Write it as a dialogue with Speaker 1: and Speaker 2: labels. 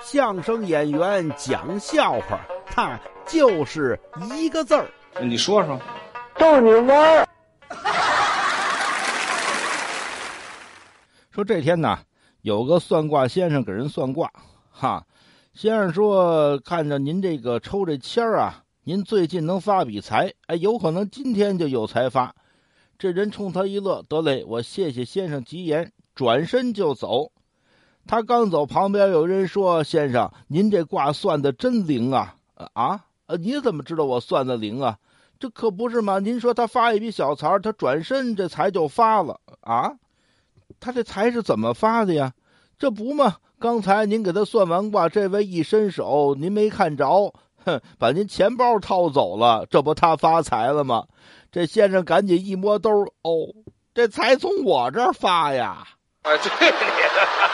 Speaker 1: 相声演员讲笑话，他就是一个字儿。
Speaker 2: 你说说，
Speaker 3: 逗你玩儿。
Speaker 1: 说这天呢，有个算卦先生给人算卦，哈，先生说看着您这个抽这签儿啊，您最近能发笔财，哎，有可能今天就有财发。这人冲他一乐，得嘞，我谢谢先生吉言，转身就走。他刚走，旁边有人说：“先生，您这卦算的真灵啊！啊，你怎么知道我算的灵啊？这可不是嘛！您说他发一笔小财，他转身这财就发了啊？他这财是怎么发的呀？这不嘛？刚才您给他算完卦，这位一伸手，您没看着，哼，把您钱包掏走了，这不他发财了吗？这先生赶紧一摸兜，哦，这财从我这儿发呀！
Speaker 2: 哎，对你的。